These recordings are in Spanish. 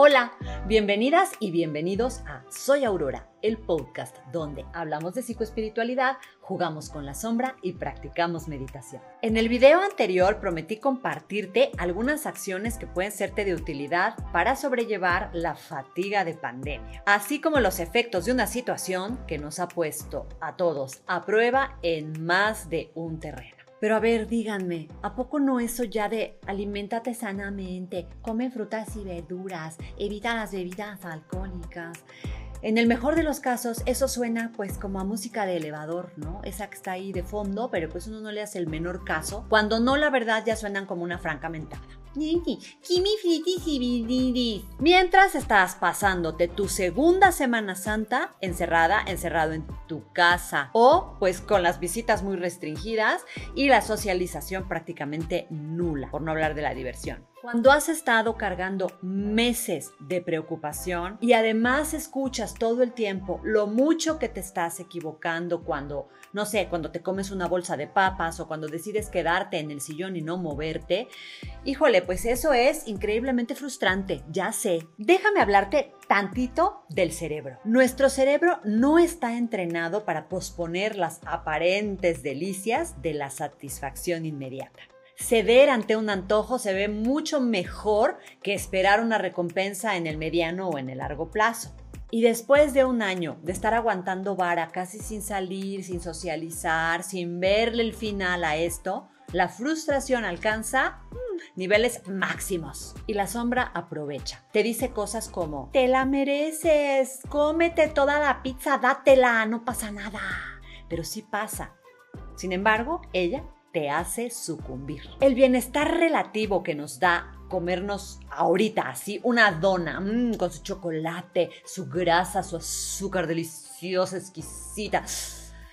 Hola, bienvenidas y bienvenidos a Soy Aurora, el podcast donde hablamos de psicoespiritualidad, jugamos con la sombra y practicamos meditación. En el video anterior prometí compartirte algunas acciones que pueden serte de utilidad para sobrellevar la fatiga de pandemia, así como los efectos de una situación que nos ha puesto a todos a prueba en más de un terreno. Pero a ver, díganme, ¿a poco no eso ya de alimentate sanamente, come frutas y verduras, evita las bebidas alcohólicas? En el mejor de los casos, eso suena pues como a música de elevador, ¿no? Esa que está ahí de fondo, pero pues uno no le hace el menor caso, cuando no la verdad ya suenan como una franca mentada. Mientras estás pasándote tu segunda Semana Santa encerrada, encerrado en tu casa o pues con las visitas muy restringidas y la socialización prácticamente nula, por no hablar de la diversión. Cuando has estado cargando meses de preocupación y además escuchas todo el tiempo lo mucho que te estás equivocando cuando, no sé, cuando te comes una bolsa de papas o cuando decides quedarte en el sillón y no moverte, híjole, pues eso es increíblemente frustrante, ya sé. Déjame hablarte tantito del cerebro. Nuestro cerebro no está entrenado para posponer las aparentes delicias de la satisfacción inmediata. Ceder ante un antojo se ve mucho mejor que esperar una recompensa en el mediano o en el largo plazo. Y después de un año de estar aguantando vara, casi sin salir, sin socializar, sin verle el final a esto, la frustración alcanza mm, niveles máximos y la sombra aprovecha. Te dice cosas como, te la mereces, cómete toda la pizza, dátela, no pasa nada. Pero sí pasa. Sin embargo, ella te hace sucumbir. El bienestar relativo que nos da comernos ahorita así una dona mm, con su chocolate, su grasa, su azúcar deliciosa, exquisita.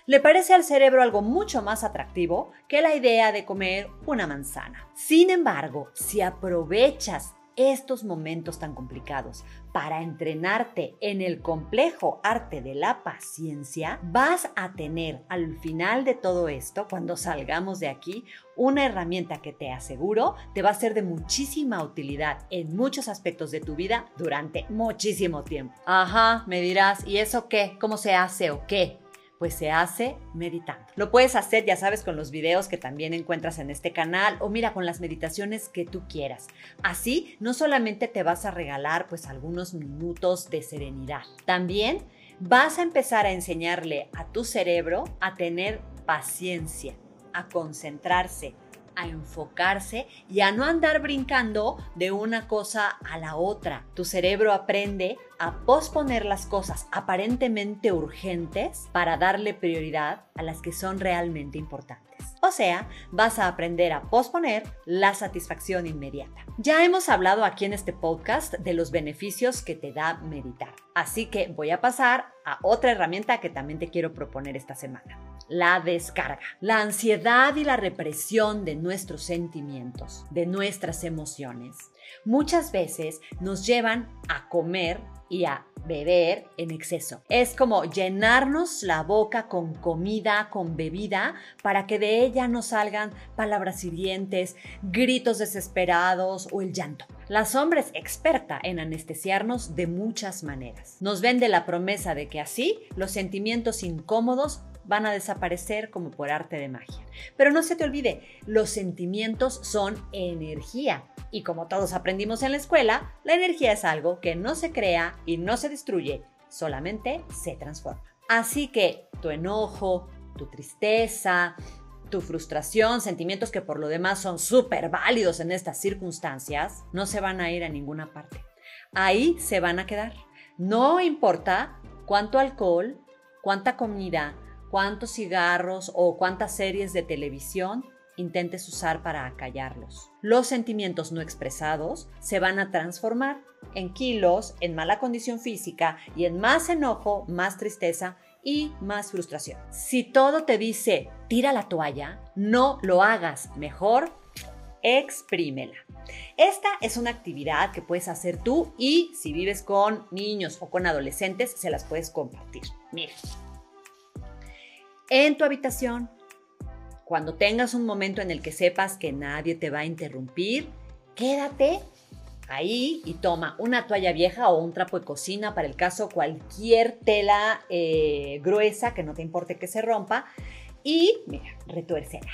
Le parece al cerebro algo mucho más atractivo que la idea de comer una manzana. Sin embargo, si aprovechas estos momentos tan complicados para entrenarte en el complejo arte de la paciencia, vas a tener al final de todo esto, cuando salgamos de aquí, una herramienta que te aseguro te va a ser de muchísima utilidad en muchos aspectos de tu vida durante muchísimo tiempo. Ajá, me dirás, ¿y eso qué? ¿Cómo se hace o qué? Pues se hace meditando. Lo puedes hacer, ya sabes, con los videos que también encuentras en este canal o mira con las meditaciones que tú quieras. Así, no solamente te vas a regalar pues algunos minutos de serenidad, también vas a empezar a enseñarle a tu cerebro a tener paciencia, a concentrarse, a enfocarse y a no andar brincando de una cosa a la otra. Tu cerebro aprende a posponer las cosas aparentemente urgentes para darle prioridad a las que son realmente importantes. O sea, vas a aprender a posponer la satisfacción inmediata. Ya hemos hablado aquí en este podcast de los beneficios que te da meditar. Así que voy a pasar a otra herramienta que también te quiero proponer esta semana la descarga. La ansiedad y la represión de nuestros sentimientos, de nuestras emociones, muchas veces nos llevan a comer y a beber en exceso. Es como llenarnos la boca con comida, con bebida, para que de ella no salgan palabras hirientes, gritos desesperados o el llanto. La sombra experta en anestesiarnos de muchas maneras. Nos vende la promesa de que así los sentimientos incómodos van a desaparecer como por arte de magia. Pero no se te olvide, los sentimientos son energía. Y como todos aprendimos en la escuela, la energía es algo que no se crea y no se destruye, solamente se transforma. Así que tu enojo, tu tristeza, tu frustración, sentimientos que por lo demás son súper válidos en estas circunstancias, no se van a ir a ninguna parte. Ahí se van a quedar. No importa cuánto alcohol, cuánta comida, cuántos cigarros o cuántas series de televisión intentes usar para acallarlos. Los sentimientos no expresados se van a transformar en kilos, en mala condición física y en más enojo, más tristeza y más frustración. Si todo te dice tira la toalla, no lo hagas, mejor exprímela. Esta es una actividad que puedes hacer tú y si vives con niños o con adolescentes se las puedes compartir. Mira, en tu habitación. Cuando tengas un momento en el que sepas que nadie te va a interrumpir, quédate ahí y toma una toalla vieja o un trapo de cocina para el caso cualquier tela eh, gruesa que no te importe que se rompa y mira, retuércela.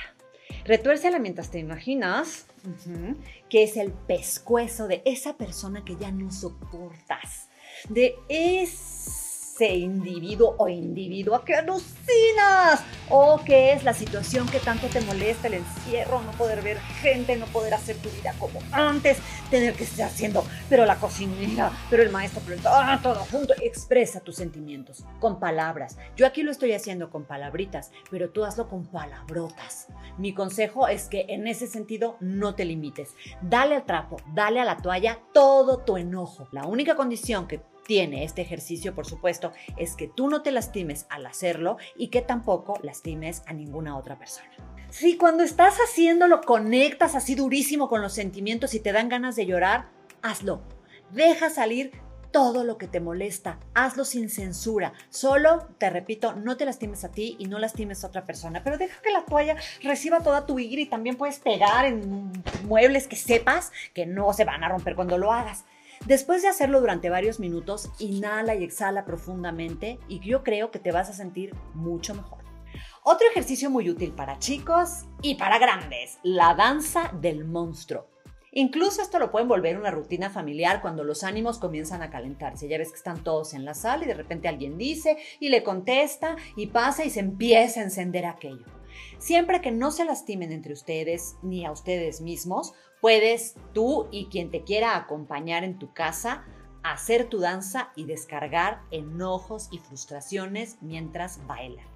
Retuércela mientras te imaginas que es el pescuezo de esa persona que ya no soportas, de ese individuo o individua que alucinas o que es la situación que tanto te molesta, el encierro, no poder ver gente, no poder hacer tu vida como antes, tener que estar haciendo, pero la cocinera, pero el maestro, pero todo, todo junto. Expresa tus sentimientos con palabras. Yo aquí lo estoy haciendo con palabritas, pero tú hazlo con palabrotas. Mi consejo es que en ese sentido no te limites. Dale al trapo, dale a la toalla todo tu enojo. La única condición que tiene este ejercicio, por supuesto, es que tú no te lastimes al hacerlo y que tampoco lastimes a ninguna otra persona. Si cuando estás haciéndolo conectas así durísimo con los sentimientos y te dan ganas de llorar, hazlo. Deja salir todo lo que te molesta. Hazlo sin censura. Solo, te repito, no te lastimes a ti y no lastimes a otra persona. Pero deja que la toalla reciba toda tu ira y también puedes pegar en muebles que sepas que no se van a romper cuando lo hagas. Después de hacerlo durante varios minutos, inhala y exhala profundamente y yo creo que te vas a sentir mucho mejor. Otro ejercicio muy útil para chicos y para grandes, la danza del monstruo. Incluso esto lo pueden volver una rutina familiar cuando los ánimos comienzan a calentarse. Ya ves que están todos en la sala y de repente alguien dice y le contesta y pasa y se empieza a encender aquello. Siempre que no se lastimen entre ustedes ni a ustedes mismos, puedes tú y quien te quiera acompañar en tu casa hacer tu danza y descargar enojos y frustraciones mientras bailan.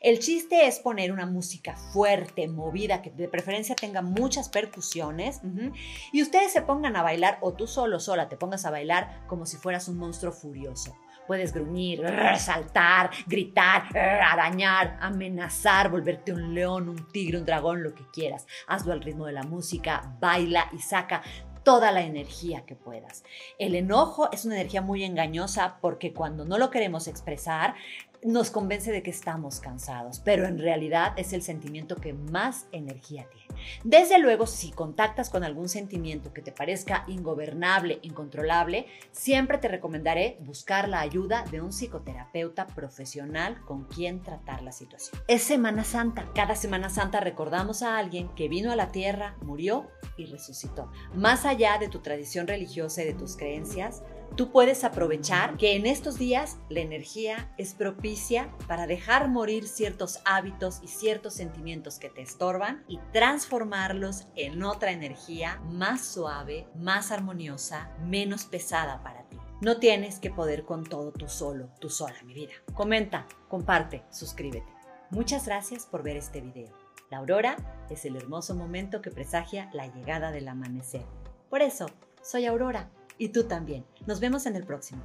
El chiste es poner una música fuerte, movida, que de preferencia tenga muchas percusiones y ustedes se pongan a bailar o tú solo, sola, te pongas a bailar como si fueras un monstruo furioso. Puedes gruñir, saltar, gritar, arañar, amenazar, volverte un león, un tigre, un dragón, lo que quieras. Hazlo al ritmo de la música, baila y saca toda la energía que puedas. El enojo es una energía muy engañosa porque cuando no lo queremos expresar, nos convence de que estamos cansados, pero en realidad es el sentimiento que más energía tiene. Desde luego, si contactas con algún sentimiento que te parezca ingobernable, incontrolable, siempre te recomendaré buscar la ayuda de un psicoterapeuta profesional con quien tratar la situación. Es Semana Santa. Cada Semana Santa recordamos a alguien que vino a la tierra, murió y resucitó. Más allá de tu tradición religiosa y de tus creencias, Tú puedes aprovechar que en estos días la energía es propicia para dejar morir ciertos hábitos y ciertos sentimientos que te estorban y transformarlos en otra energía más suave, más armoniosa, menos pesada para ti. No tienes que poder con todo tú solo, tú sola, mi vida. Comenta, comparte, suscríbete. Muchas gracias por ver este video. La aurora es el hermoso momento que presagia la llegada del amanecer. Por eso, soy Aurora y tú también. Nos vemos en el próximo.